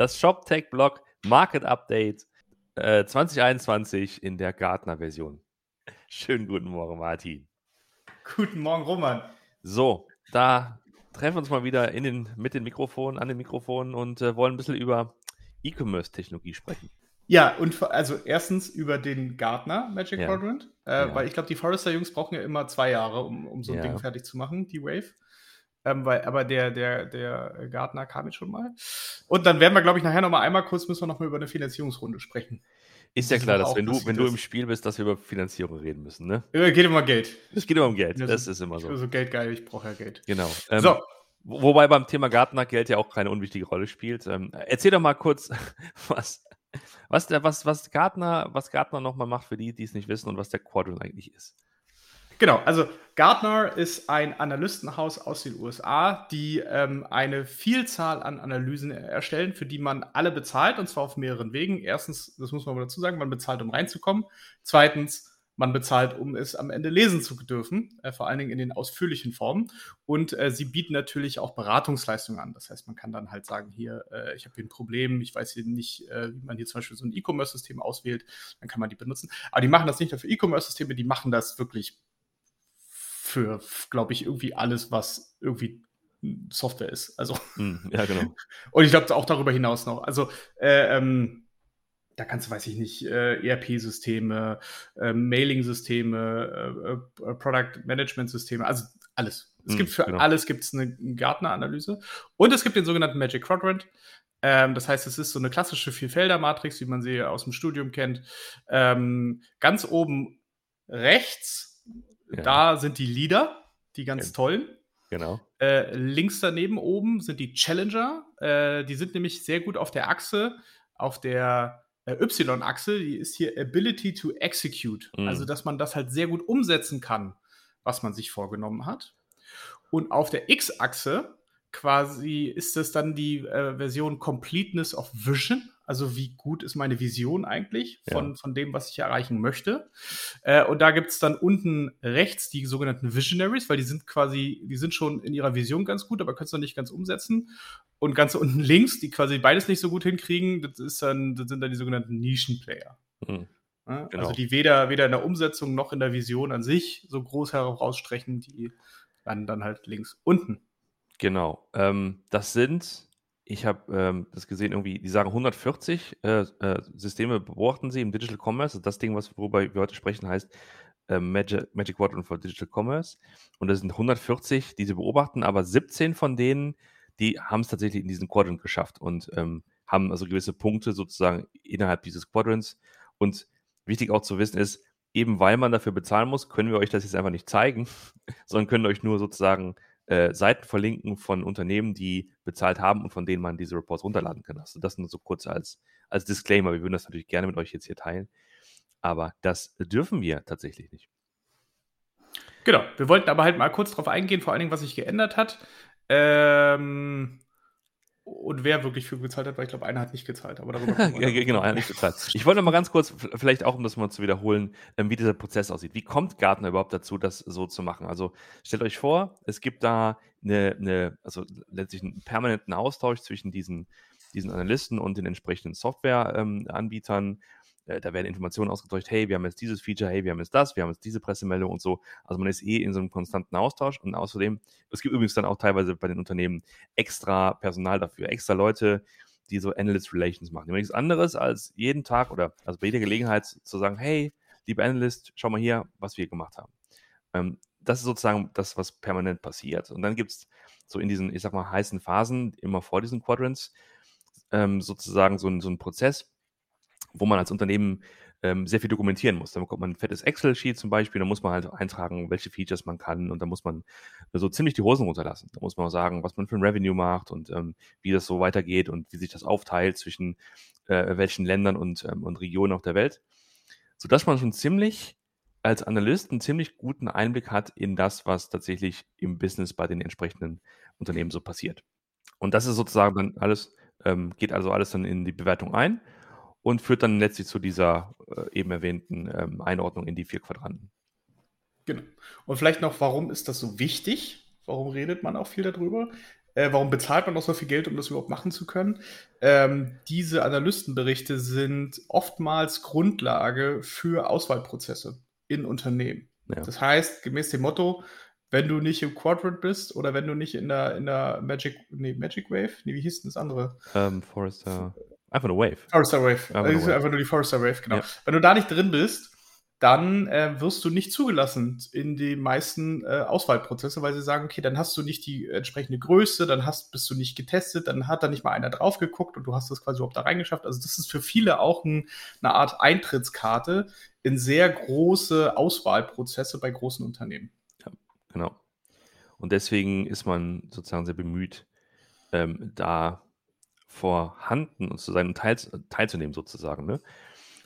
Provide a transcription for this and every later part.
Das ShopTech-Blog Market Update äh, 2021 in der Gartner-Version. Schönen guten Morgen, Martin. Guten Morgen, Roman. So, da treffen wir uns mal wieder in den, mit den Mikrofonen, an den Mikrofonen und äh, wollen ein bisschen über E-Commerce-Technologie sprechen. Ja, und also erstens über den Gartner Magic Ja. Quadrant, äh, Ja. weil ich glaube, die Forrester-Jungs brauchen ja immer zwei Jahre, um, um so ein Ja. Ding fertig zu machen, die Wave. Ähm, weil, aber der, der, der Gartner kam jetzt schon mal. Und dann werden wir, glaube ich, nachher noch mal einmal kurz, müssen wir noch mal über eine Finanzierungsrunde sprechen. Ist ja Diese klar, dass wenn du, wenn du im Spiel bist, dass wir über Finanzierung reden müssen, ne? Geht immer Geld. Es geht immer um Geld, das so- ist immer so. so geldgeil, ich brauche ja Geld. Genau. Ähm, so, wo- Wobei beim Thema Gartner Geld ja auch keine unwichtige Rolle spielt. Ähm, erzähl doch mal kurz, was, was, der, was, was Gartner, was Gartner nochmal macht für die, die es nicht wissen und was der Quadrant eigentlich ist. Genau, also Gartner ist ein Analystenhaus aus den USA, die ähm, eine Vielzahl an Analysen erstellen, für die man alle bezahlt, und zwar auf mehreren Wegen. Erstens, das muss man mal dazu sagen, man bezahlt, um reinzukommen. Zweitens, man bezahlt, um es am Ende lesen zu dürfen, äh, vor allen Dingen in den ausführlichen Formen. Und äh, sie bieten natürlich auch Beratungsleistungen an. Das heißt, man kann dann halt sagen, hier, äh, ich habe hier ein Problem, ich weiß hier nicht, äh, wie man hier zum Beispiel so ein E-Commerce-System auswählt, dann kann man die benutzen. Aber die machen das nicht nur für E-Commerce-Systeme, die machen das wirklich für, glaube ich, irgendwie alles, was irgendwie Software ist. Also, Hm, ja, genau. und ich glaube auch darüber hinaus noch. Also, äh, ähm, da kannst du, weiß ich nicht, äh, ERP-Systeme, äh, Mailing-Systeme, äh, äh, Product-Management-Systeme, also alles. Es Hm, gibt für genau. alles gibt's eine Gartner-Analyse. Und es gibt den sogenannten Magic Quadrant. Ähm, das heißt, es ist so eine klassische Vierfelder-Matrix, wie man sie aus dem Studium kennt. Ähm, ganz oben rechts, Ja. da sind die Leader, die ganz Ja. tollen. Genau. Äh, links daneben oben sind die Challenger. Äh, die sind nämlich sehr gut auf der Achse, auf der äh, Y-Achse. Die ist hier Ability to Execute. Mhm. Also, dass man das halt sehr gut umsetzen kann, was man sich vorgenommen hat. Und auf der X-Achse quasi ist es dann die äh, Version Completeness of Vision. Also wie gut ist meine Vision eigentlich von, Ja. von dem, was ich erreichen möchte. Äh, und da gibt es dann unten rechts die sogenannten Visionaries, weil die sind quasi, die sind schon in ihrer Vision ganz gut, aber können es noch nicht ganz umsetzen. Und ganz unten links, die quasi beides nicht so gut hinkriegen, das, ist dann, das sind dann die sogenannten Nischenplayer. Hm. Ja, Genau. Also die weder, weder in der Umsetzung noch in der Vision an sich so groß herausstrechen, die landen dann halt links unten. Genau. Ähm, das sind, ich habe ähm, das gesehen, irgendwie, die sagen 140 äh, äh, Systeme beobachten sie im Digital Commerce. Also Das Ding, was, worüber wir heute sprechen, heißt äh, Magic, Magic Quadrant for Digital Commerce. Und das sind 140, die sie beobachten, aber 17 von denen, die haben es tatsächlich in diesen Quadrant geschafft und ähm, haben also gewisse Punkte sozusagen innerhalb dieses Quadrants. Und wichtig auch zu wissen ist, eben weil man dafür bezahlen muss, können wir euch das jetzt einfach nicht zeigen, sondern können euch nur sozusagen äh, Seiten verlinken von Unternehmen, die bezahlt haben und von denen man diese Reports runterladen kann. Also das nur so kurz als, als Disclaimer. Wir würden das natürlich gerne mit euch jetzt hier teilen, aber das dürfen wir tatsächlich nicht. Genau, wir wollten aber halt mal kurz drauf eingehen, vor allen Dingen, was sich geändert hat. Ähm, und wer wirklich für gezahlt hat, weil ich glaube, einer hat nicht gezahlt. Aber darüber ja, ge- genau, ja, nicht bezahlt. Ich wollte noch mal ganz kurz, vielleicht auch, um das mal zu wiederholen, ähm, wie dieser Prozess aussieht. Wie kommt Gartner überhaupt dazu, das so zu machen? Also stellt euch vor, es gibt da eine, eine also letztlich einen permanenten Austausch zwischen diesen, diesen Analysten und den entsprechenden Softwareanbietern. Äh, da werden Informationen ausgetauscht, hey, wir haben jetzt dieses Feature, hey, wir haben jetzt das, wir haben jetzt diese Pressemeldung und so. Also man ist eh in so einem konstanten Austausch und außerdem, es gibt übrigens dann auch teilweise bei den Unternehmen extra Personal dafür, extra Leute, die so Analyst Relations machen. Nichts anderes als jeden Tag oder also bei jeder Gelegenheit zu sagen, hey, lieber Analyst, schau mal hier, was wir gemacht haben. Ähm, das ist sozusagen das, was permanent passiert. Und dann gibt es so in diesen, ich sag mal, heißen Phasen, immer vor diesen Quadrants, ähm, sozusagen so, so einen Prozess, wo man als Unternehmen ähm, sehr viel dokumentieren muss. Dann bekommt man ein fettes Excel-Sheet zum Beispiel, da muss man halt eintragen, welche Features man kann und da muss man so ziemlich die Hosen runterlassen. Da muss man auch sagen, was man für ein Revenue macht und ähm, wie das so weitergeht und wie sich das aufteilt zwischen äh, welchen Ländern und, ähm, und Regionen auf der Welt, sodass man schon ziemlich als Analyst einen ziemlich guten Einblick hat in das, was tatsächlich im Business bei den entsprechenden Unternehmen so passiert. Und das ist sozusagen dann alles, ähm, geht also alles dann in die Bewertung ein und führt dann letztlich zu dieser äh, eben erwähnten ähm, Einordnung in die vier Quadranten. Genau. Und vielleicht noch, warum ist das so wichtig? Warum redet man auch viel darüber? Äh, warum bezahlt man noch so viel Geld, um das überhaupt machen zu können? Ähm, diese Analystenberichte sind oftmals Grundlage für Auswahlprozesse in Unternehmen. Ja. Das heißt, gemäß dem Motto, wenn du nicht im Quadrant bist oder wenn du nicht in der, in der Magic, nee, Magic Wave? Nee, wie hieß denn das andere? Ähm, Forrester. Einfach nur Wave. Forrester Wave. Einfach, also, Wave. einfach nur die Forrester Wave, genau. Ja. Wenn du da nicht drin bist, dann äh, wirst du nicht zugelassen in die meisten äh, Auswahlprozesse, weil sie sagen, okay, dann hast du nicht die entsprechende Größe, dann hast, bist du nicht getestet, dann hat da nicht mal einer drauf geguckt und du hast das quasi überhaupt da reingeschafft. Also das ist für viele auch ein, eine Art Eintrittskarte in sehr große Auswahlprozesse bei großen Unternehmen. Ja, genau. Und deswegen ist man sozusagen sehr bemüht, ähm, da vorhanden und zu sein und teil, teilzunehmen sozusagen. Ne?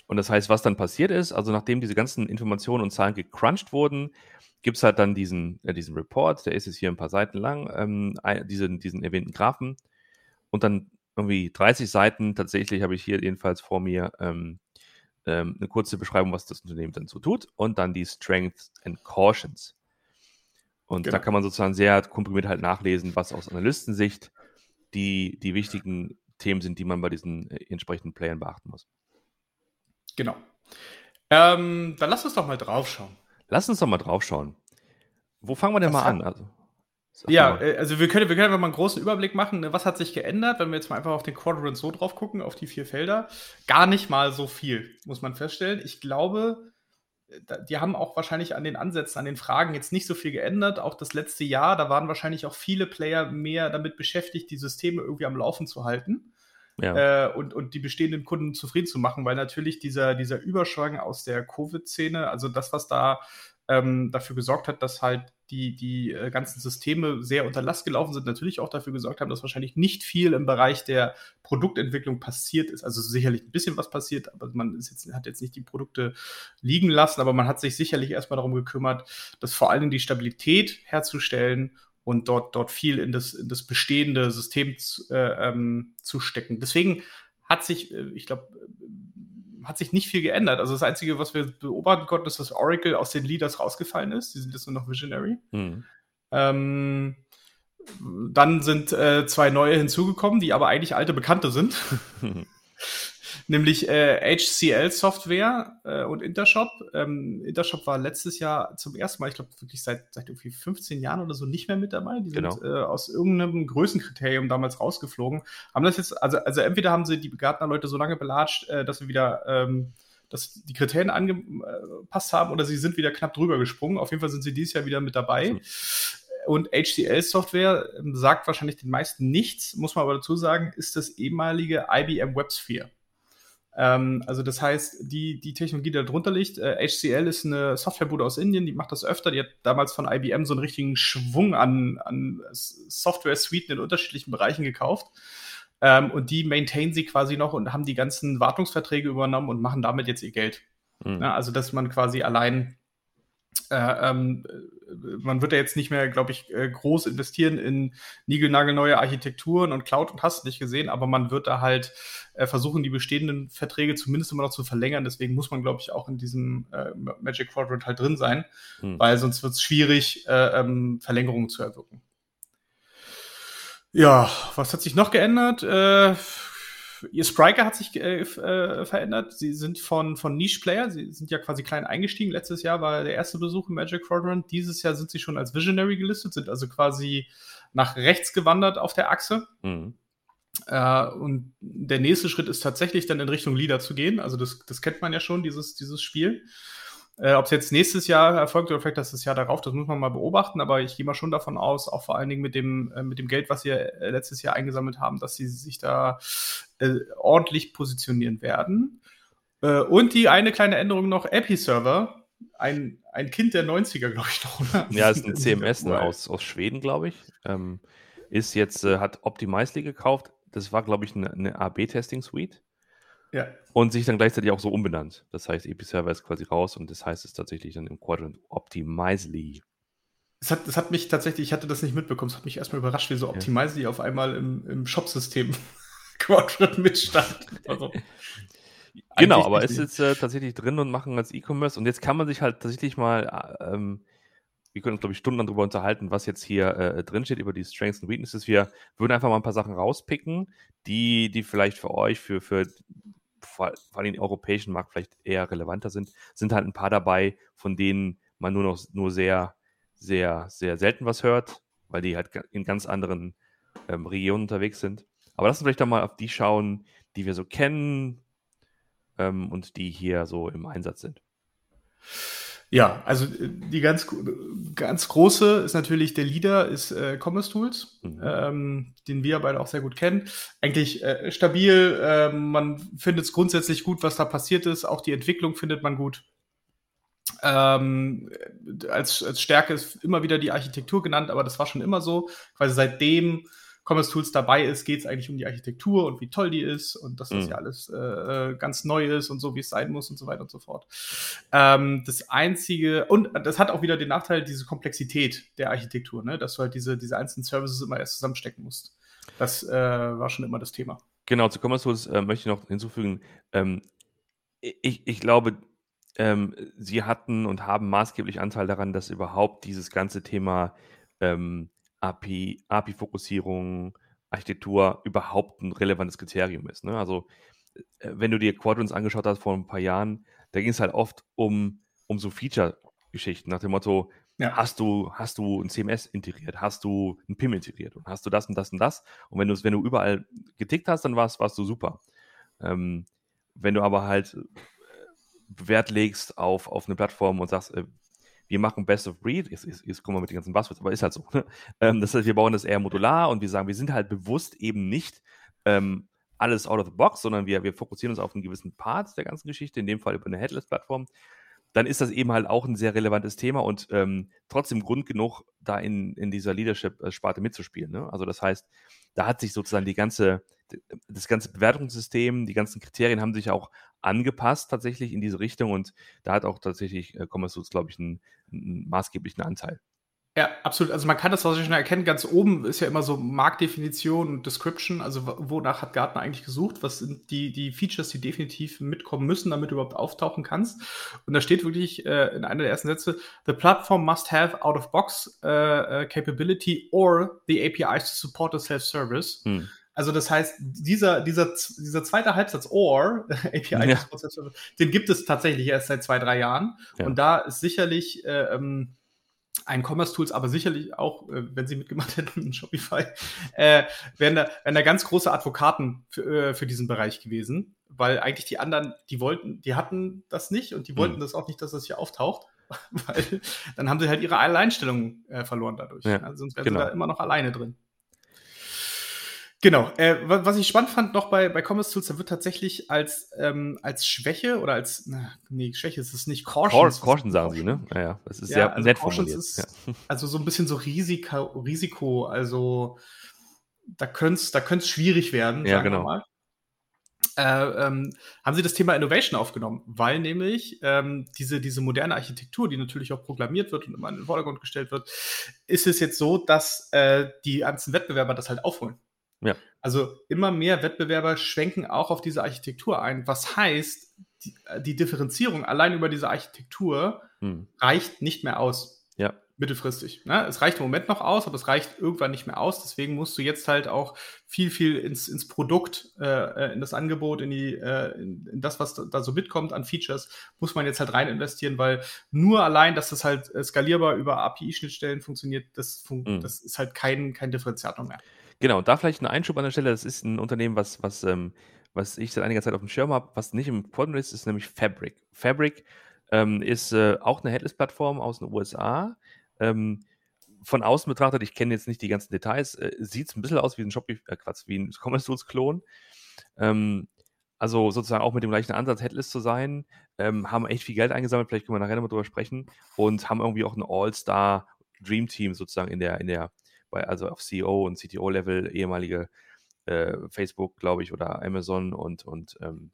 Und das heißt, was dann passiert ist, also nachdem diese ganzen Informationen und Zahlen gecrunched wurden, gibt es halt dann diesen, äh, diesen Report, der ist jetzt hier ein paar Seiten lang, ähm, diesen, diesen erwähnten Graphen. Und dann irgendwie 30 Seiten, tatsächlich habe ich hier jedenfalls vor mir ähm, ähm, eine kurze Beschreibung, was das Unternehmen dann so tut. Und dann die Strengths and Cautions. Und genau. da kann man sozusagen sehr komprimiert halt nachlesen, was aus Analystensicht die, die wichtigen Themen sind, die man bei diesen äh, entsprechenden Playern beachten muss. Genau. Ähm, dann lass uns doch mal draufschauen. Lass uns doch mal draufschauen. Wo fangen wir denn was mal an? Also, ja, mal. Äh, also wir können, wir können einfach mal einen großen Überblick machen. Ne? Was hat sich geändert, wenn wir jetzt mal einfach auf den Quadrant so drauf gucken, auf die vier Felder? Gar nicht mal so viel, muss man feststellen. Ich glaube, die haben auch wahrscheinlich an den Ansätzen, an den Fragen jetzt nicht so viel geändert. Auch das letzte Jahr, da waren wahrscheinlich auch viele Player mehr damit beschäftigt, die Systeme irgendwie am Laufen zu halten ja. äh, und, und die bestehenden Kunden zufrieden zu machen, weil natürlich dieser, dieser Überschwang aus der Covid-Szene, also das, was da ähm, dafür gesorgt hat, dass halt die, die äh, ganzen Systeme sehr unter Last gelaufen sind, natürlich auch dafür gesorgt haben, dass wahrscheinlich nicht viel im Bereich der Produktentwicklung passiert ist. Also sicherlich ein bisschen was passiert, aber man jetzt, hat jetzt nicht die Produkte liegen lassen, aber man hat sich sicherlich erstmal darum gekümmert, dass vor Dingen die Stabilität herzustellen und dort, dort viel in das, in das bestehende System zu, äh, ähm, zu stecken. Deswegen hat sich, äh, ich glaube, hat sich nicht viel geändert. Also das Einzige, was wir beobachten konnten, ist, dass Oracle aus den Leaders rausgefallen ist. Die sind jetzt nur noch Visionary. Mhm. Ähm, dann sind äh, zwei neue hinzugekommen, die aber eigentlich alte Bekannte sind. nämlich äh, HCL Software äh, und Intershop. Ähm, Intershop war letztes Jahr zum ersten Mal, ich glaube wirklich seit, seit irgendwie 15 Jahren oder so nicht mehr mit dabei. Die genau. sind äh, aus irgendeinem Größenkriterium damals rausgeflogen. Haben das jetzt, also, also entweder haben sie die Gartner-Leute so lange belatscht, äh, dass sie wieder ähm, dass die Kriterien angepasst haben oder sie sind wieder knapp drüber gesprungen. Auf jeden Fall sind sie dieses Jahr wieder mit dabei. Hm. Und HCL-Software ähm, sagt wahrscheinlich den meisten nichts, muss man aber dazu sagen, ist das ehemalige IBM WebSphere. Ähm, also das heißt, die, die Technologie, die da drunter liegt, äh, HCL ist eine Softwarebude aus Indien, die macht das öfter. Die hat damals von IBM so einen richtigen Schwung an, an Software-Suiten in unterschiedlichen Bereichen gekauft. Ähm, und die maintainen sie quasi noch und haben die ganzen Wartungsverträge übernommen und machen damit jetzt ihr Geld. Mhm. Ja, also dass man quasi allein äh, ähm, man wird ja jetzt nicht mehr, glaube ich, äh, groß investieren in niegelnagelneue Architekturen und Cloud und hast nicht gesehen, aber man wird da halt äh, versuchen, die bestehenden Verträge zumindest immer noch zu verlängern. Deswegen muss man, glaube ich, auch in diesem äh, Magic Quadrant halt drin sein, hm. weil sonst wird es schwierig, äh, ähm, Verlängerungen zu erwirken. Ja, was hat sich noch geändert? Äh, ihr Spriker hat sich äh, äh, verändert. Sie sind von, von Niche-Player, sie sind ja quasi klein eingestiegen. Letztes Jahr war der erste Besuch im Magic Quadrant. Dieses Jahr sind sie schon als Visionary gelistet, sind also quasi nach rechts gewandert auf der Achse. Mhm. Äh, und der nächste Schritt ist tatsächlich dann in Richtung Leader zu gehen. Also das, das kennt man ja schon, dieses, dieses Spiel. Äh, Ob es jetzt nächstes Jahr erfolgt oder vielleicht das Jahr darauf, das muss man mal beobachten, aber ich gehe mal schon davon aus, auch vor allen Dingen mit dem, äh, mit dem Geld, was sie äh, letztes Jahr eingesammelt haben, dass sie sich da äh, ordentlich positionieren werden. Äh, und die eine kleine Änderung noch, Epi-Server, ein, ein Kind der 90er, glaube ich noch, oder? Ja, ist ein CMS ne, aus, aus Schweden, glaube ich. Ähm, ist jetzt, äh, hat Optimizely gekauft. Das war, glaube ich, eine, eine AB-Testing-Suite. Ja. Und sich dann gleichzeitig auch so umbenannt. Das heißt, Episerver ist quasi raus und das heißt es tatsächlich dann im Quadrant Optimizely. Es hat, es hat mich tatsächlich, ich hatte das nicht mitbekommen, es hat mich erstmal überrascht, wie so Optimizely ja. auf einmal im, im Shop-System Quadrant mitstand. Also, genau, aber es ist jetzt äh, tatsächlich drin und machen als E-Commerce und jetzt kann man sich halt tatsächlich mal äh, ähm, wir können uns, glaube ich, stundenlang darüber unterhalten, was jetzt hier äh, drinsteht über die Strengths und Weaknesses. Wir würden einfach mal ein paar Sachen rauspicken, die, die vielleicht für euch, für, für vor, vor allem den europäischen Markt vielleicht eher relevanter sind. Sind halt ein paar dabei, von denen man nur noch nur sehr, sehr, sehr selten was hört, weil die halt in ganz anderen ähm, Regionen unterwegs sind. Aber lass uns vielleicht doch mal auf die schauen, die wir so kennen ähm, und die hier so im Einsatz sind. Ja, also äh, die ganz, ganz große ist natürlich der Leader, ist äh, Commerce Tools, mhm. ähm, den wir beide auch sehr gut kennen. Eigentlich äh, stabil, äh, man findet es grundsätzlich gut, was da passiert ist. Auch die Entwicklung findet man gut. Ähm, als, als Stärke ist immer wieder die Architektur genannt, aber das war schon immer so. Quasi seitdem Commerce Tools dabei ist, geht es eigentlich um die Architektur und wie toll die ist und dass das mhm. ja alles äh, äh, ganz neu ist und so, wie es sein muss und so weiter und so fort. Ähm, das einzige, und das hat auch wieder den Nachteil, diese Komplexität der Architektur, ne? dass du halt diese, diese einzelnen Services immer erst zusammenstecken musst. Das äh, war schon immer das Thema. Genau, zu Commerce Tools äh, möchte ich noch hinzufügen. Ähm, ich, ich glaube, ähm, sie hatten und haben maßgeblich Anteil daran, dass überhaupt dieses ganze Thema ähm, API, API-Fokussierung, Architektur überhaupt ein relevantes Kriterium ist. Ne? Also, äh, wenn du dir Quadrants angeschaut hast vor ein paar Jahren, da ging es halt oft um, um so Feature-Geschichten nach dem Motto, ja. hast, du, hast du ein CMS integriert, hast du ein PIM integriert und hast du das und das und das. Und wenn, wenn du überall getickt hast, dann warst, warst du super. Ähm, wenn du aber halt äh, Wert legst auf, auf eine Plattform und sagst, äh, wir machen Best of Breed, jetzt, jetzt, jetzt kommen wir mit den ganzen Buzzwords, aber ist halt so. Ne? Ähm, das heißt, wir bauen das eher modular und wir sagen, wir sind halt bewusst eben nicht ähm, alles out of the box, sondern wir, wir fokussieren uns auf einen gewissen Part der ganzen Geschichte, in dem Fall über eine Headless-Plattform. Dann ist das eben halt auch ein sehr relevantes Thema und ähm, trotzdem Grund genug, da in, in dieser Leadership-Sparte mitzuspielen. Ne? Also das heißt, da hat sich sozusagen die ganze, das ganze Bewertungssystem, die ganzen Kriterien haben sich auch angepasst tatsächlich in diese Richtung und da hat auch tatsächlich äh, Commerce glaube ich, einen, einen maßgeblichen Anteil. Ja, absolut. Also man kann das was ich schon erkennen. Ganz oben ist ja immer so Marktdefinition und Description. Also wonach hat Gartner eigentlich gesucht? Was sind die, die Features, die definitiv mitkommen müssen, damit du überhaupt auftauchen kannst? Und da steht wirklich äh, in einer der ersten Sätze, the platform must have out-of-box uh, uh, capability or the APIs to support a self-service. Hm. Also das heißt, dieser, dieser, dieser zweite Halbsatz or API, ja. den gibt es tatsächlich erst seit zwei, drei Jahren. Ja. Und da ist sicherlich äh, ähm, ein Commerce Tools, aber sicherlich auch, äh, wenn sie mitgemacht hätten in Shopify, äh, wären, da, wären da ganz große Advokaten für, äh, für diesen Bereich gewesen, weil eigentlich die anderen, die wollten, die hatten das nicht und die wollten mhm. das auch nicht, dass das hier auftaucht, weil dann haben sie halt ihre Alleinstellung äh, verloren dadurch. Ja, also sonst wären genau. sie da immer noch alleine drin. Genau. Äh, was ich spannend fand noch bei, bei Commerce Tools, da wird tatsächlich als, ähm, als Schwäche oder als, na, nee, Schwäche ist es nicht, Cautions. Caution sagen sie, ne? Ja, ja. Das ist ja, sehr also nett Cautions formuliert. Ist, ja. Also so ein bisschen so Risiko, Risiko also da könnte es da schwierig werden, ja, genau. mal. Äh, ähm, haben sie das Thema Innovation aufgenommen, weil nämlich ähm, diese, diese moderne Architektur, die natürlich auch programmiert wird und immer in den Vordergrund gestellt wird, ist es jetzt so, dass äh, die ganzen Wettbewerber das halt aufholen. Ja. Also immer mehr Wettbewerber schwenken auch auf diese Architektur ein. Was heißt, die, die Differenzierung allein über diese Architektur hm. reicht nicht mehr aus. Ja. Mittelfristig. Ne? Es reicht im Moment noch aus, aber es reicht irgendwann nicht mehr aus. Deswegen musst du jetzt halt auch viel, viel ins, ins Produkt, äh, in das Angebot, in, die, äh, in, in, das, was da so mitkommt an Features, muss man jetzt halt rein investieren, weil nur allein, dass das halt äh, skalierbar über API-Schnittstellen funktioniert, das, fun mhm. das ist halt kein, kein Differenziator mehr. Genau, da vielleicht ein Einschub an der Stelle. Das ist ein Unternehmen, was, was, ähm, was ich seit einiger Zeit auf dem Schirm habe, was nicht im Quadrant ist, ist nämlich Fabric. Fabric ähm, ist äh, auch eine Headless-Plattform aus den USA. Ähm, von außen betrachtet, ich kenne jetzt nicht die ganzen Details, äh, sieht es ein bisschen aus wie ein Shopify, äh, Quatsch, wie ein Commerce Tools Klon. Ähm, also sozusagen auch mit dem gleichen Ansatz, Headless zu sein, ähm, haben echt viel Geld eingesammelt, vielleicht können wir nachher nochmal drüber sprechen und haben irgendwie auch ein All-Star Dream Team sozusagen in der, in der bei, also auf CEO und CTO-Level, ehemalige äh, Facebook, glaube ich, oder Amazon und, und ähm,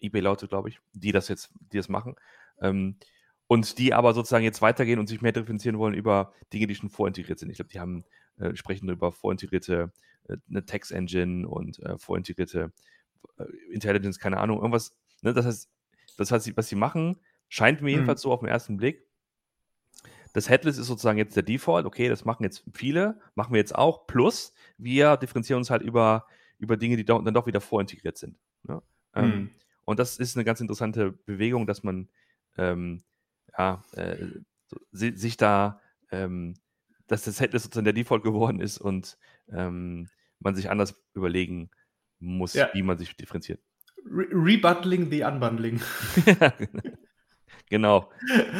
eBay-Leute, glaube ich, die das jetzt, die das machen. Ähm, und die aber sozusagen jetzt weitergehen und sich mehr differenzieren wollen über Dinge, die schon vorintegriert sind. Ich glaube, die haben, äh, sprechen über vorintegrierte äh, eine Text-Engine und äh, vorintegrierte äh, Intelligence, keine Ahnung, irgendwas. Ne? Das heißt, das heißt, was sie machen, scheint mir mhm. jedenfalls so auf den ersten Blick, das Headless ist sozusagen jetzt der Default. Okay, das machen jetzt viele, machen wir jetzt auch. Plus, wir differenzieren uns halt über, über Dinge, die dann doch wieder vorintegriert sind. Ne? Ähm, mhm. und das ist eine ganz interessante Bewegung, dass man ähm, ja, äh, so, sich da, ähm, dass das Headless sozusagen der Default geworden ist und ähm, man sich anders überlegen muss, ja. wie man sich differenziert. Re Rebundling the Unbundling. genau.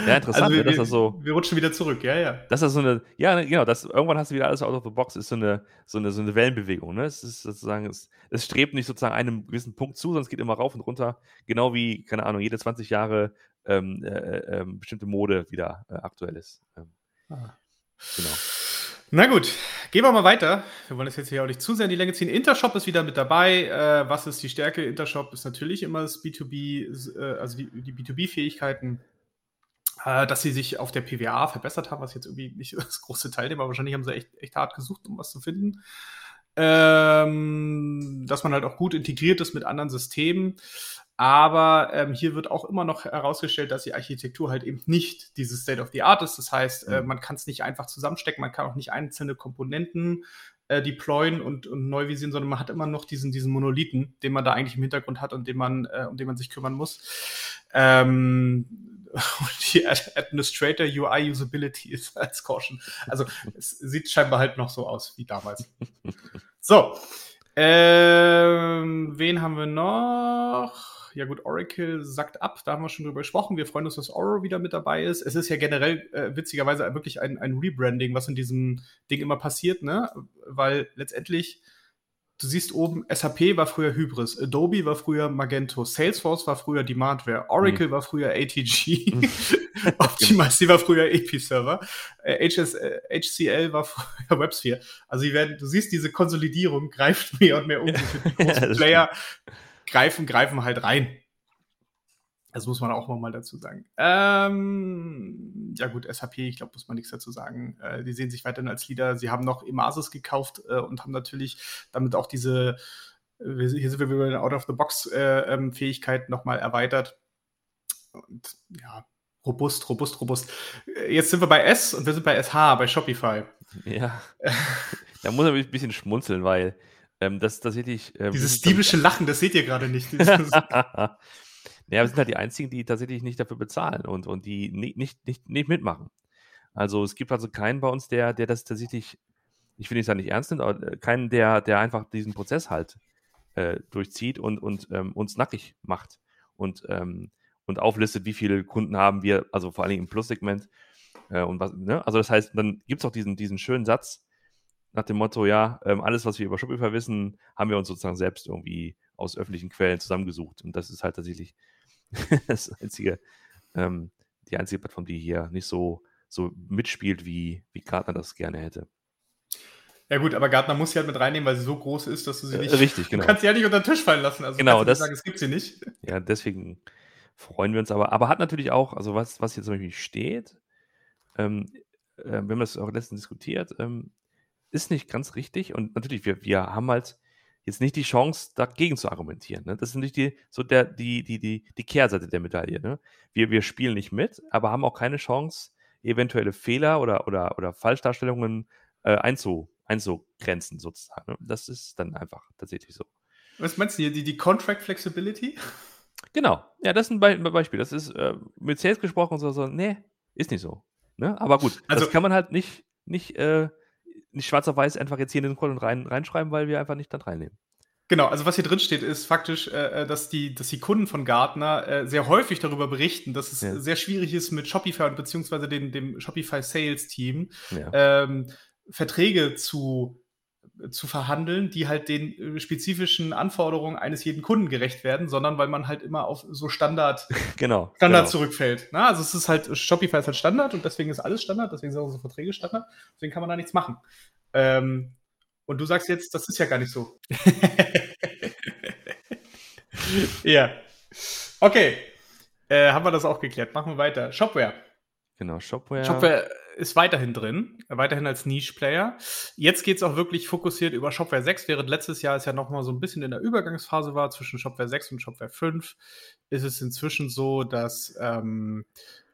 Ja, interessant, also wir, dass das so. Wir rutschen wieder zurück, ja, ja. Das ist so eine, ja, genau, das, irgendwann hast du wieder alles out of the box, ist so eine, so eine, so eine Wellenbewegung, ne? Es ist sozusagen, es, es strebt nicht sozusagen einem gewissen Punkt zu, sondern es geht immer rauf und runter, genau wie, keine Ahnung, jede 20 Jahre ähm, äh, äh, ähm, bestimmte Mode wieder äh, aktuell ist. Ähm, ah. Genau. Na gut, gehen wir mal weiter. Wir wollen das jetzt hier auch nicht zu sehr in die Länge ziehen. Intershop ist wieder mit dabei. Äh, was ist die Stärke? Intershop ist natürlich immer das B2B, äh, also die, die B2B-Fähigkeiten, äh, dass sie sich auf der PWA verbessert haben, was jetzt irgendwie nicht das große Teil aber wahrscheinlich haben sie echt, echt hart gesucht, um was zu finden. Ähm, dass man halt auch gut integriert ist mit anderen Systemen. Aber ähm, hier wird auch immer noch herausgestellt, dass die Architektur halt eben nicht dieses State of the Art ist. Das heißt, äh, mhm. man kann es nicht einfach zusammenstecken, man kann auch nicht einzelne Komponenten äh, deployen und, und neu visieren, sondern man hat immer noch diesen, diesen Monolithen, den man da eigentlich im Hintergrund hat und den man, äh, um den man sich kümmern muss. Ähm, die Administrator UI Usability ist als Caution. Also es sieht scheinbar halt noch so aus wie damals. So. Ähm, wen haben wir noch? Ja gut, Oracle sackt ab, da haben wir schon drüber gesprochen. Wir freuen uns, dass Oro wieder mit dabei ist. Es ist ja generell äh, witzigerweise wirklich ein, ein Rebranding, was in diesem Ding immer passiert, ne? Weil letztendlich, du siehst oben, SAP war früher Hybris, Adobe war früher Magento, Salesforce war früher Demandware, Oracle mhm. war früher ATG, Optimize war früher Episerver, äh, HS, äh, HCL war früher WebSphere. Also werden, du siehst, diese Konsolidierung greift mehr und mehr um. Player greifen, greifen halt rein. Das muss man auch mal dazu sagen. Ähm, ja gut, SAP, ich glaube, muss man nichts dazu sagen. Äh, die sehen sich weiterhin als Leader. Sie haben noch Emasis gekauft äh, und haben natürlich damit auch diese, äh, hier sind wir wieder in Out-of-the-Box-Fähigkeit äh, nochmal erweitert. Und ja, robust, robust, robust. Äh, jetzt sind wir bei S und wir sind bei SH, bei Shopify. Ja. da muss man ein bisschen schmunzeln, weil ähm, das tatsächlich. Ähm, Dieses diebische Lachen, das seht ihr gerade nicht. ja, wir sind halt die einzigen, die tatsächlich nicht dafür bezahlen und, und die nicht, nicht, nicht, nicht mitmachen. Also es gibt also keinen bei uns, der, der das tatsächlich, ich will es ja nicht ernst nimmt, aber äh, keinen, der, der einfach diesen Prozess halt äh, durchzieht und, und ähm, uns nackig macht und, ähm, und auflistet, wie viele Kunden haben wir, also vor allem im Plus-Segment. Äh, und was, ne? Also das heißt, dann gibt es auch diesen, diesen schönen Satz, nach dem Motto, ja, ähm, alles, was wir über Shopify wissen, haben wir uns sozusagen selbst irgendwie aus öffentlichen Quellen zusammengesucht. Und das ist halt tatsächlich das einzige, ähm, die einzige Plattform, die hier nicht so, so mitspielt, wie, wie Gartner das gerne hätte. Ja gut, aber Gartner muss sie halt mit reinnehmen, weil sie so groß ist, dass du sie äh, nicht. Richtig, genau. Du kannst sie ja nicht unter den Tisch fallen lassen. Also genau, das. Sagen, es gibt sie nicht. Ja, deswegen freuen wir uns aber. Aber hat natürlich auch, also was, was hier zum Beispiel steht, ähm, äh, wir haben das auch letztens diskutiert, ähm, ist nicht ganz richtig. Und natürlich, wir, wir haben halt jetzt nicht die Chance, dagegen zu argumentieren. Ne? Das ist nicht die, so der, die, die, die, die Kehrseite der Medaille. Ne? Wir, wir spielen nicht mit, aber haben auch keine Chance, eventuelle Fehler oder, oder, oder Falschdarstellungen äh, einzu, einzugrenzen, sozusagen. Ne? Das ist dann einfach tatsächlich so. Was meinst du hier? Die, die Contract Flexibility? Genau. Ja, das ist ein Be Beispiel. Das ist äh, mit Sales gesprochen und so, so, nee, ist nicht so. Ne? Aber gut, also, das kann man halt nicht, nicht äh, nicht schwarz auf weiß einfach jetzt hier in den Code rein, reinschreiben, weil wir einfach nicht da reinnehmen. Genau, also was hier drin steht, ist faktisch, äh, äh, dass, die, dass die Kunden von Gartner äh, sehr häufig darüber berichten, dass es ja. sehr schwierig ist mit Shopify beziehungsweise dem, dem Shopify Sales Team ja. ähm, Verträge zu zu verhandeln, die halt den äh, spezifischen Anforderungen eines jeden Kunden gerecht werden, sondern weil man halt immer auf so Standard, genau, Standard genau. zurückfällt. Na, also es ist halt, Shopify ist halt Standard und deswegen ist alles Standard, deswegen sind unsere Verträge Standard, deswegen kann man da nichts machen. Ähm, und du sagst jetzt, das ist ja gar nicht so. ja. Okay. Äh, haben wir das auch geklärt. Machen wir weiter. Shopware. Genau, Shopware. Shopware ist weiterhin drin, weiterhin als Niche-Player. Jetzt geht es auch wirklich fokussiert über Shopware 6, während letztes Jahr es ja nochmal so ein bisschen in der Übergangsphase war zwischen Shopware 6 und Shopware 5, ist es inzwischen so, dass ähm,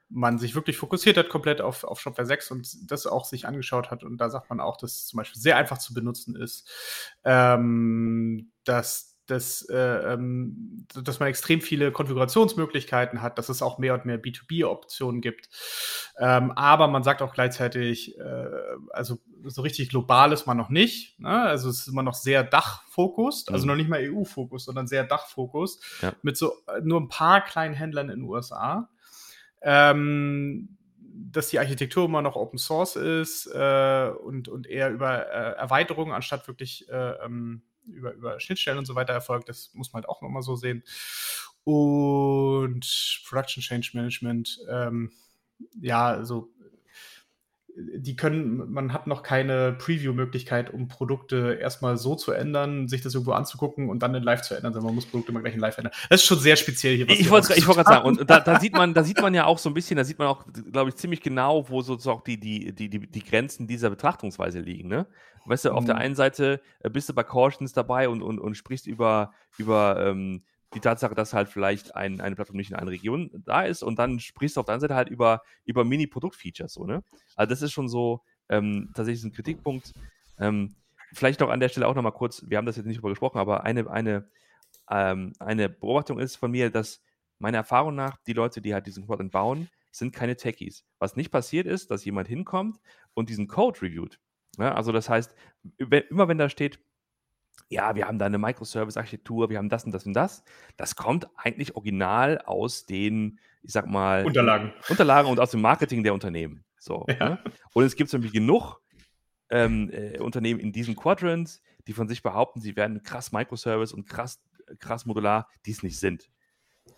man sich wirklich fokussiert hat komplett auf, auf Shopware 6 und das auch sich angeschaut hat. Und da sagt man auch, dass es zum Beispiel sehr einfach zu benutzen ist, ähm, dass dass, äh, ähm, dass man extrem viele Konfigurationsmöglichkeiten hat, dass es auch mehr und mehr B2B-Optionen gibt. Ähm, aber man sagt auch gleichzeitig, äh, also so richtig global ist man noch nicht. Ne? Also es ist immer noch sehr Dachfokus, also mhm. noch nicht mal EU-Fokus, sondern sehr Dachfokus ja. mit so äh, nur ein paar kleinen Händlern in den USA. Ähm, dass die Architektur immer noch Open Source ist äh, und, und eher über äh, Erweiterungen anstatt wirklich äh, ähm, über, über Schnittstellen und so weiter erfolgt. Das muss man halt auch nochmal so sehen. Und Production Change Management, ähm, ja, also die können, man hat noch keine Preview-Möglichkeit, um Produkte erstmal so zu ändern, sich das irgendwo anzugucken und dann in Live zu ändern, sondern man muss Produkte immer gleich in Live ändern. Das ist schon sehr speziell hier. ich wollte wollt gerade sagen, und da, da, sieht man, da sieht man ja auch so ein bisschen, da sieht man auch, glaube ich, ziemlich genau, wo sozusagen die, die, die, die, die Grenzen dieser Betrachtungsweise liegen. Ne? Weißt du, auf der mhm. einen Seite äh, bist du bei Cautions dabei und, und, und sprichst über, über ähm, die Tatsache, dass halt vielleicht ein, eine Plattform nicht in einer Region da ist und dann sprichst du auf der anderen Seite halt über, über Mini-Produkt-Features, so, ne? Also das ist schon so ähm, tatsächlich ein Kritikpunkt. Ähm, vielleicht noch an der Stelle auch nochmal kurz, wir haben das jetzt nicht drüber gesprochen, aber eine, eine, ähm, eine Beobachtung ist von mir, dass meiner Erfahrung nach die Leute, die halt diesen Quadrant bauen, sind keine Techies. Was nicht passiert ist, dass jemand hinkommt und diesen Code reviewt. Ja, also das heißt, immer wenn da steht, ja, wir haben da eine Microservice-Architektur, wir haben das und das und das. Das kommt eigentlich original aus den, ich sag mal, Unterlagen. Unterlagen und aus dem Marketing der Unternehmen. So. Ja. Ne? Und es gibt nämlich genug ähm, äh, Unternehmen in diesem Quadrant, die von sich behaupten, sie werden krass Microservice und krass, krass modular, die es nicht sind.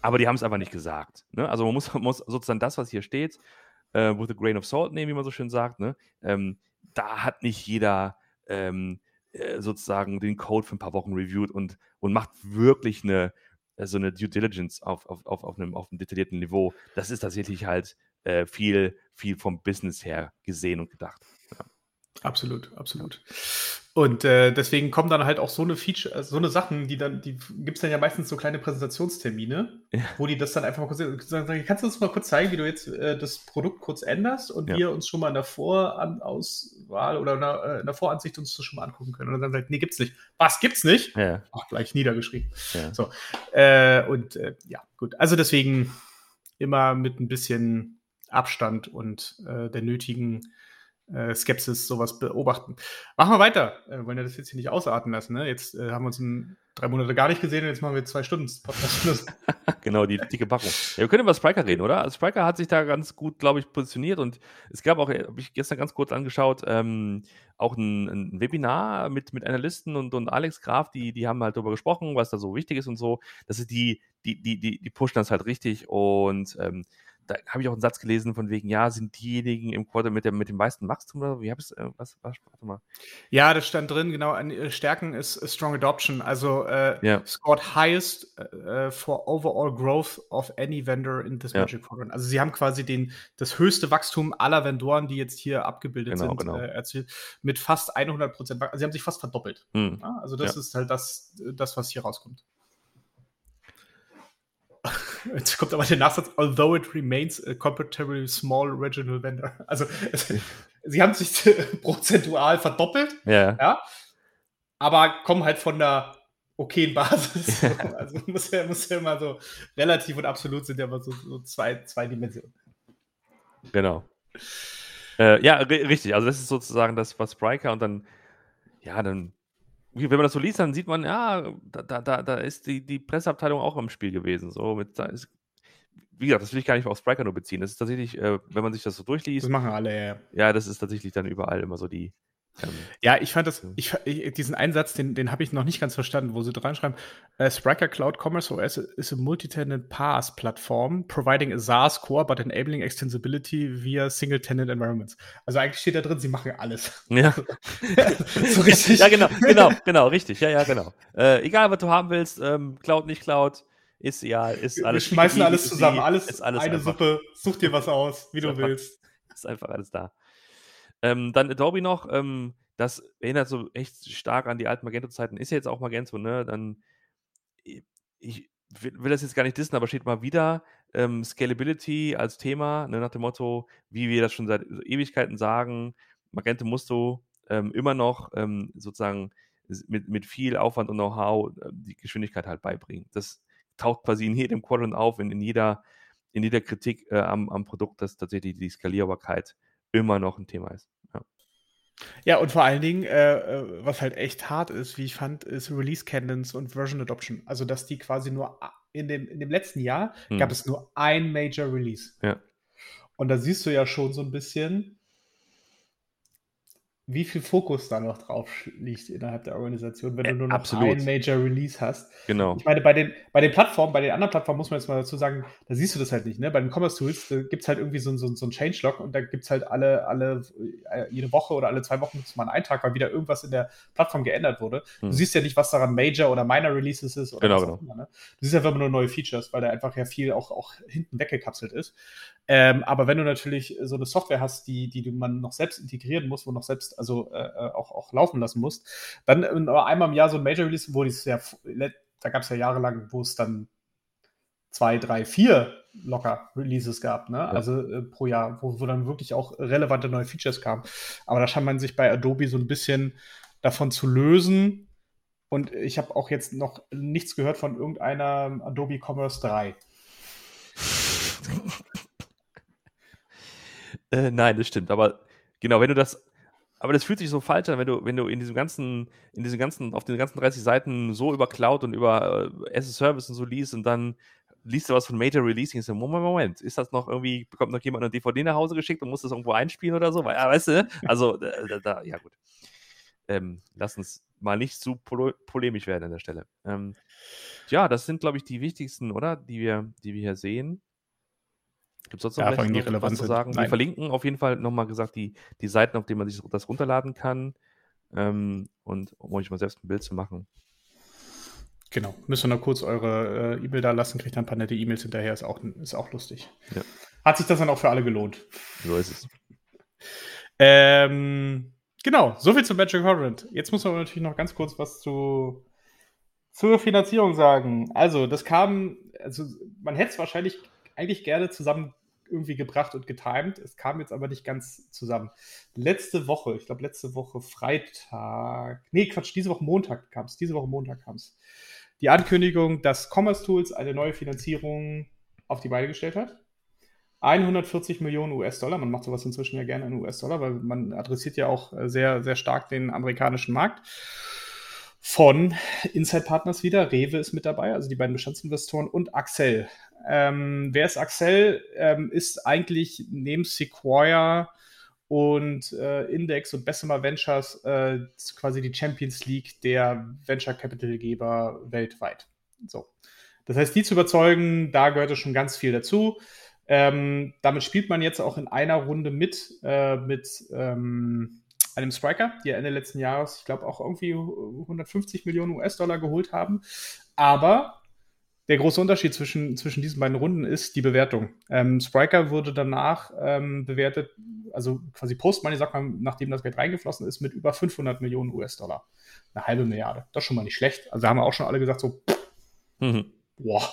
Aber die haben es einfach nicht gesagt. Ne? Also man muss, muss, sozusagen das, was hier steht, äh, with a grain of salt nehmen, wie man so schön sagt. Ne? Ähm, da hat nicht jeder ähm, äh, sozusagen den Code für ein paar Wochen reviewt und, und macht wirklich eine, äh, so eine Due Diligence auf, auf, auf, auf, einem, auf einem detaillierten Niveau. Das ist tatsächlich halt äh, viel, viel vom Business her gesehen und gedacht. Ja. Absolut, absolut. Und äh, deswegen kommen dann halt auch so eine Feature, äh, so eine Sachen, die dann, die gibt es dann ja meistens so kleine Präsentationstermine, ja. wo die das dann einfach mal kurz sagen, kannst du uns mal kurz zeigen, wie du jetzt äh, das Produkt kurz änderst und ja. wir uns schon mal in der Vorauswahl oder in der, äh, in der, Voransicht uns das schon mal angucken können. Und dann sagt, nee, gibt's nicht. Was gibt's nicht? Ja. Ach, gleich niedergeschrieben. So. Äh, und äh, ja, gut. Also deswegen immer mit ein bisschen Abstand und der nötigen äh, Skepsis sowas beobachten. Machen wir weiter. Äh, wollen ja das jetzt hier nicht ausarten lassen. Ne? Jetzt äh, haben wir uns in drei Monate gar nicht gesehen und jetzt machen wir zwei Stunden Podcast. genau, die dicke Packung. Ja, wir können über Spriker reden, oder? Also Spriker hat sich da ganz gut, glaube ich, positioniert und es gab auch, habe ich gestern ganz kurz angeschaut, ähm, auch ein, ein, Webinar mit, mit Analysten und, und Alex Graf, die, die haben halt darüber gesprochen, was da so wichtig ist und so. Das ist die, die, die, die, die pushen das halt richtig und ähm, da habe ich auch einen Satz gelesen von wegen, ja, sind diejenigen im Quarter mit, dem, mit dem meisten Wachstum oder wie habe ich äh, was, was, warte mal. Ja, das stand drin, genau, äh, Stärken ist Strong Adoption, also äh, yeah. scored highest uh, for overall growth of any vendor in this ja. Magic Quadrant. Also sie haben quasi den, das höchste Wachstum aller Vendoren, die jetzt hier abgebildet genau, sind, genau. Äh, erzielt, mit fast 100 Prozent, also sie haben sich fast verdoppelt. Hm. Ja, also das ja. ist halt das, das, was hier rauskommt. Jetzt kommt aber der Nachsatz, although it remains a comparatively small regional vendor. Also es, sie haben sich prozentual verdoppelt, ja. ja. aber kommen halt von der okayen Basis. also muss ja, muss ja immer so relativ und absolut sind ja immer so, so zwei, zwei Dimensionen. Genau. Äh, ja, richtig. Also das ist sozusagen das, was Spriker und dann, ja, dann wenn man das so liest, dann sieht man, ja, da, da, da ist die, die Presseabteilung auch im Spiel gewesen. So mit, da ist, wie gesagt, das will ich gar nicht auf Spriker nur beziehen. Das ist tatsächlich, äh, wenn man sich das so durchliest. Das machen alle, ja. Ja, das ist tatsächlich dann überall immer so die, ähm, ja, ich fand das, ich, ich, diesen Einsatz, den, den habe ich noch nicht ganz verstanden, wo sie dran schreiben, uh, Spriker Cloud Commerce OS is a multi-tenant PaaS platform providing a SaaS core but enabling extensibility via single-tenant environments. Also eigentlich steht da drin, sie machen alles. Ja. so richtig. Ja, genau, genau, genau, richtig. Ja, ja, genau. Äh, egal, was du haben willst, ähm, Cloud, nicht Cloud, ist ja, ist alles. Wir schmeißen alles zusammen, alles, ist alles eine einfach. Suppe, such dir was aus, wie du willst. Ist einfach alles da. Ähm, dann Adobe noch, ähm, das erinnert so echt stark an die alten Magento-Zeiten. Ist ja jetzt auch Magento, ne? Dann, ich will, will das jetzt gar nicht dissen, aber steht mal wieder ähm, Scalability als Thema, ne, nach dem Motto, wie wir das schon seit Ewigkeiten sagen, Magento musst du ähm, immer noch ähm, sozusagen mit, mit viel Aufwand und Know-how äh, die Geschwindigkeit halt beibringen. Das taucht quasi in jedem Quadrant auf, in, in, jeder, in jeder Kritik äh, am, am Produkt, dass tatsächlich die Skalierbarkeit immer noch ein Thema ist. Ja. Ja, und vor allen Dingen, äh, äh was halt echt hart ist, wie ich fand, ist Release Cadence und Version Adoption. Also, dass die quasi nur in dem, in dem letzten Jahr hm. gab es nur ein Major Release. Ja. Und da siehst du ja schon so ein bisschen, wie viel Fokus da noch drauf liegt innerhalb der Organisation, wenn du nur noch Absolut. ein Major Release hast. Genau. Ich meine, bei den, bei den Plattformen, bei den anderen Plattformen muss man jetzt mal dazu sagen, da siehst du das halt nicht. Ne? Bei den Commerce Tools gibt es halt irgendwie so, so, so ein Changelog und da gibt es halt alle, alle, äh, jede Woche oder alle zwei Wochen mal einen Eintrag, weil wieder irgendwas in der Plattform geändert wurde. Hm. Du siehst ja nicht, was daran Major oder Minor Releases ist oder genau, was genau. auch immer. Ne? Du siehst einfach nur neue Features, weil da einfach ja viel auch, auch hinten weggekapselt ist. Ähm, aber wenn du natürlich so eine Software hast, die, die man noch selbst integrieren muss, wo noch selbst, also äh, äh auch, auch laufen lassen musst. Dann äh, einmal im Jahr so ein Major Release, wo es ja, da gab es ja jahrelang, wo es dann zwei, drei, vier locker Releases gab, ne? Ja. Also äh, pro Jahr, wo, wo dann wirklich auch relevante neue Features kamen. Aber da scheint man sich bei Adobe so ein bisschen davon zu lösen. Und ich habe auch jetzt noch nichts gehört von irgendeiner Adobe Commerce 3. äh, nein, das stimmt. Aber genau, wenn du das aber das fühlt sich so falsch an, wenn du, wenn du in diesem ganzen, in diesem ganzen, auf den ganzen 30 Seiten so über Cloud und über äh, as a Service und so liest und dann liest du was von Major Releasing und so, Moment, Moment, ist das noch irgendwie, bekommt noch jemand eine DVD nach Hause geschickt und muss das irgendwo einspielen oder so? Weil, ja, weißt du, also, da, da ja gut. Ähm, lass uns mal nicht zu pol polemisch werden an der Stelle. Ähm, ja, das sind, glaube ich, die wichtigsten, oder? Die wir, die wir hier sehen. Gibt es sonst noch ja, was zu sagen? Nein. Wir verlinken auf jeden Fall nochmal gesagt die, die Seiten, auf denen man sich das runterladen kann. Ähm, und um euch mal selbst ein Bild zu machen. Genau. Müsst ihr noch kurz eure äh, E-Mail da lassen, kriegt dann ein paar nette E-Mails hinterher, ist auch, ist auch lustig. Ja. Hat sich das dann auch für alle gelohnt. So ist es. ähm, genau, soviel zu Magic Quadrant. Jetzt muss man natürlich noch ganz kurz was zu, zur Finanzierung sagen. Also, das kam, also man hätte es wahrscheinlich eigentlich gerne zusammen irgendwie gebracht und getimed. Es kam jetzt aber nicht ganz zusammen. Letzte Woche, ich glaube letzte Woche Freitag, nee, Quatsch, diese Woche Montag kam es, diese Woche Montag kam es. Die Ankündigung, dass Commerce Tools eine neue Finanzierung auf die Beine gestellt hat. 140 Millionen US-Dollar. Man macht sowas inzwischen ja gerne in US-Dollar, weil man adressiert ja auch sehr, sehr stark den amerikanischen Markt. Von Inside Partners wieder. Rewe ist mit dabei, also die beiden Bestandsinvestoren und Axel. Ähm, wer ist Axel? Ähm, ist eigentlich neben Sequoia und äh, Index und Bessemer Ventures äh, quasi die Champions League der Venture Capital Geber weltweit. So. Das heißt, die zu überzeugen, da gehört schon ganz viel dazu. Ähm, damit spielt man jetzt auch in einer Runde mit, äh, mit ähm, einem Striker, die ja Ende letzten Jahres, ich glaube, auch irgendwie 150 Millionen US-Dollar geholt haben. Aber der große Unterschied zwischen, zwischen diesen beiden Runden ist die Bewertung. Ähm, Spriker wurde danach ähm, bewertet, also quasi Post-Money, sagt man, nachdem das Geld reingeflossen ist, mit über 500 Millionen US-Dollar. Eine halbe Milliarde. Das ist schon mal nicht schlecht. Also haben wir auch schon alle gesagt, so, mhm. boah,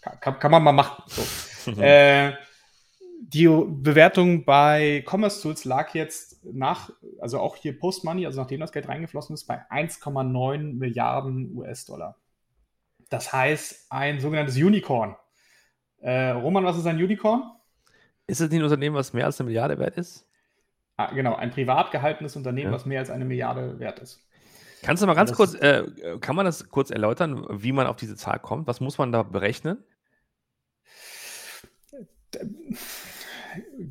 kann, kann, man mal machen. So. Äh, die Bewertung bei Commerce Tools lag jetzt nach, also auch hier Post-Money, also nachdem das Geld reingeflossen ist, bei 1,9 Milliarden US-Dollar. Das heißt, ein sogenanntes Unicorn. Äh, Roman, was ist ein Unicorn? Ist es nicht ein Unternehmen, was mehr als eine Milliarde wert ist? Ah, genau, ein privat gehaltenes Unternehmen, ja. was mehr als eine Milliarde wert ist. Kannst du mal ganz kurz, äh, kann man das kurz erläutern, wie man auf diese Zahl kommt? Was muss man da berechnen?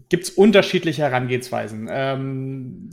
Gibt es unterschiedliche Herangehensweisen. Ähm,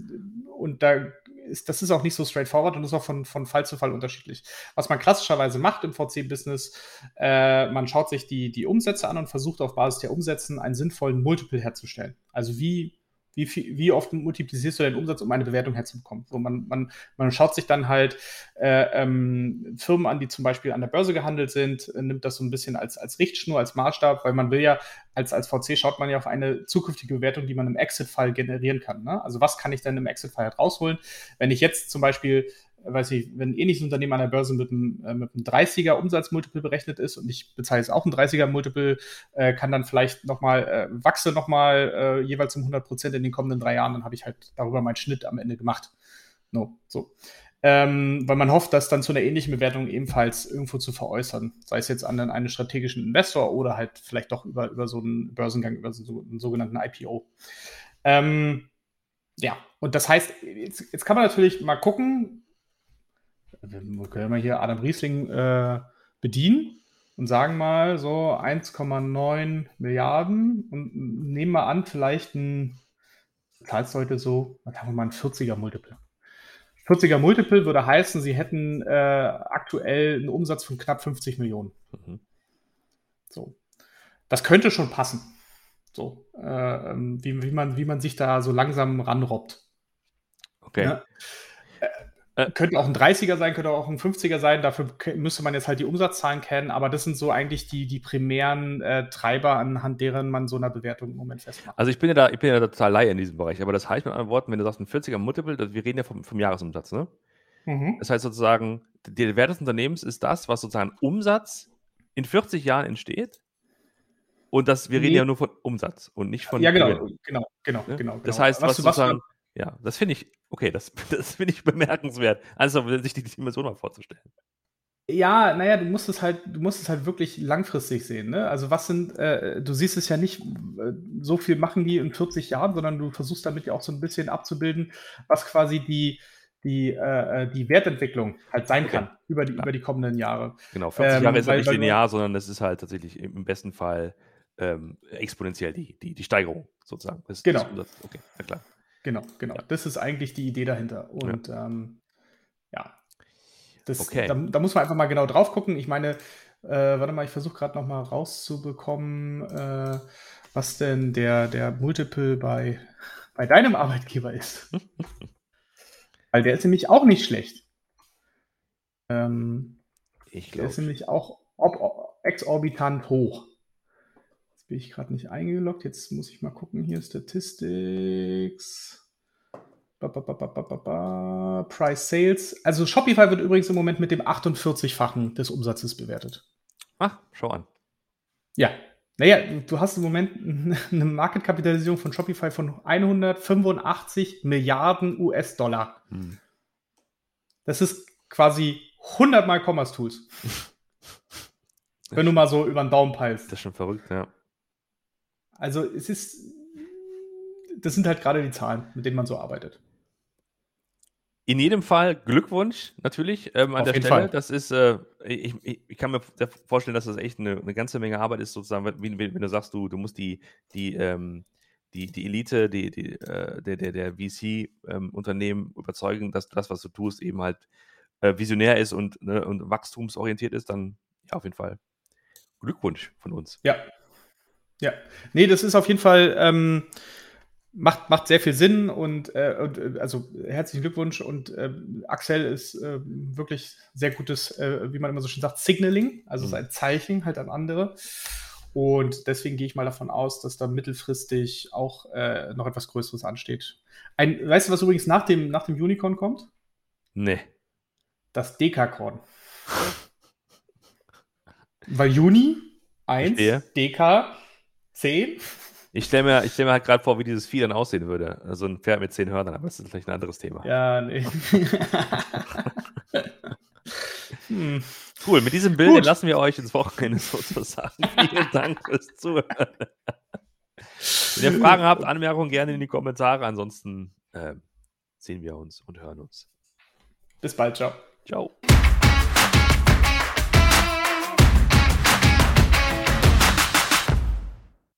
und da ist, das ist auch nicht so straightforward und ist auch von, von Fall zu Fall unterschiedlich. Was man klassischerweise macht im VC-Business, äh, man schaut sich die, die Umsätze an und versucht auf Basis der Umsätze einen sinnvollen Multiple herzustellen. Also wie wie, wie oft multiplizierst du deinen Umsatz, um eine Bewertung herzubekommen? So, man, man, man schaut sich dann halt äh, ähm, Firmen an, die zum Beispiel an der Börse gehandelt sind, äh, nimmt das so ein bisschen als, als Richtschnur, als Maßstab, weil man will ja, als, als VC schaut man ja auf eine zukünftige Bewertung, die man im Exit-Fall generieren kann. Ne? Also was kann ich denn im Exit-Fall halt rausholen? Wenn ich jetzt zum Beispiel weiß ich, wenn ein ähnliches Unternehmen an der Börse mit einem, äh, mit einem 30er Umsatzmultiple berechnet ist und ich bezahle jetzt auch ein 30er Multiple, äh, kann dann vielleicht nochmal, äh, wachse nochmal äh, jeweils um 100 Prozent in den kommenden drei Jahren, dann habe ich halt darüber meinen Schnitt am Ende gemacht. No, so. Ähm, weil man hofft, das dann zu einer ähnlichen Bewertung ebenfalls irgendwo zu veräußern. Sei es jetzt an einen strategischen Investor oder halt vielleicht doch über, über so einen Börsengang, über so einen sogenannten IPO. Ähm, ja, und das heißt, jetzt, jetzt, kann man natürlich mal gucken, wir können mal hier Adam Riesling äh, bedienen und sagen mal so 1,9 Milliarden und nehmen wir an, vielleicht ein, zahlst heute so, was haben wir mal, ein 40er Multiple. 40er Multiple würde heißen, sie hätten äh, aktuell einen Umsatz von knapp 50 Millionen. Mhm. So. Das könnte schon passen. So, äh, ähm, wie, wie, man, wie man sich da so langsam ranrobbt. Okay. Ja? Äh, könnte auch ein 30er sein, könnte auch ein 50er sein. Dafür müsste man jetzt halt die Umsatzzahlen kennen. Aber das sind so eigentlich die, die primären äh, Treiber, anhand deren man so einer Bewertung im Moment festmacht. Also ich bin ja da, ich bin ja total Laie in diesem Bereich. Aber das heißt mit anderen Worten, wenn du sagst ein 40er Multiple, wir reden ja vom, vom Jahresumsatz, ne? Mhm. Das heißt sozusagen, der Wert des Unternehmens ist das, was sozusagen Umsatz in 40 Jahren entsteht und das, wir nee. reden ja nur von Umsatz und nicht von. Ja, genau, Gewinn. genau, genau, ne? genau. Das heißt, was, was, was sozusagen, ja, das finde ich, okay, das, das finde ich bemerkenswert. Also, sich die Dimension mal vorzustellen. Ja, naja, du musst es halt, du musst es halt wirklich langfristig sehen. Ne? Also was sind, äh, du siehst es ja nicht, äh, so viel machen die in 40 Jahren, sondern du versuchst damit ja auch so ein bisschen abzubilden, was quasi die, die, äh, äh die Wertentwicklung halt sein okay. kann über die, über die kommenden Jahre. Genau, 40 ähm, Jahre ist ja nicht linear, sondern es ist halt tatsächlich im besten Fall ähm, exponentiell die, die, die Steigerung sozusagen. Das, genau. Das, okay, na klar. Genau, genau. Ja. Das ist eigentlich die Idee dahinter. Und ja, ähm, ja. Das, okay. da, da, muss man einfach mal genau drauf gucken. Ich meine, äh, warte mal, ich versuche gerade noch mal rauszubekommen, äh, was denn der, der Multiple bei, bei deinem Arbeitgeber ist. Weil der ist nämlich auch nicht schlecht. Ähm, ich glaube. Der ist nämlich auch ob, exorbitant hoch bin ich gerade nicht eingeloggt. Jetzt muss ich mal gucken hier. Statistics. Ba, ba, ba, Price Sales. Also Shopify wird übrigens im Moment mit dem 48-fachen des Umsatzes bewertet. Ach, schau an. Ja. Naja, du hast im Moment eine Marketkapitalisierung von Shopify von 185 Milliarden US-Dollar. Hm. Das ist quasi 100 mal Commerce Tools. Wenn du mal so über den Daumen peilst. Das ist schon verrückt, ja. Also es ist, das sind halt gerade die Zahlen, mit denen man so arbeitet. In jedem Fall Glückwunsch natürlich ähm, an Auf der Stelle. Fall. Das ist, äh, ich, ich, ich, kann mir vorstellen, dass das echt eine, eine ganze Menge Arbeit ist, sozusagen, wenn, wenn, du sagst, du, du musst die, die, ähm, die, die Elite, die, die, äh, der, der, der VC-Unternehmen ähm, überzeugen, dass das, was du tust, eben halt äh, visionär ist und, ne, und wachstumsorientiert ist, dann ja, auf jeden Fall Glückwunsch von uns. Ja, ja, nee, das ist auf jeden Fall, ähm, macht, macht sehr viel Sinn und, äh, und äh, also herzlichen Glückwunsch und äh, Axel ist äh, wirklich sehr gutes, äh, wie man immer so schön sagt, Signaling, also mhm. ein Zeichen halt an andere. Und deswegen gehe ich mal davon aus, dass da mittelfristig auch äh, noch etwas Größeres ansteht. Ein, weißt du, was übrigens nach dem, nach dem Unicorn kommt? Nee. Das Dekakorn. Weil Juni 1, Deka 10? Ich stelle mir, stell mir halt gerade vor, wie dieses Vieh dann aussehen würde. So also ein Pferd mit zehn Hörnern, aber das ist vielleicht ein anderes Thema. Ja, nee. hm. Cool, mit diesem Bild lassen wir euch ins Wochenende sozusagen. Vielen Dank fürs Zuhören. Wenn ihr Fragen habt, Anmerkungen gerne in die Kommentare. Ansonsten äh, sehen wir uns und hören uns. Bis bald, ciao. Ciao.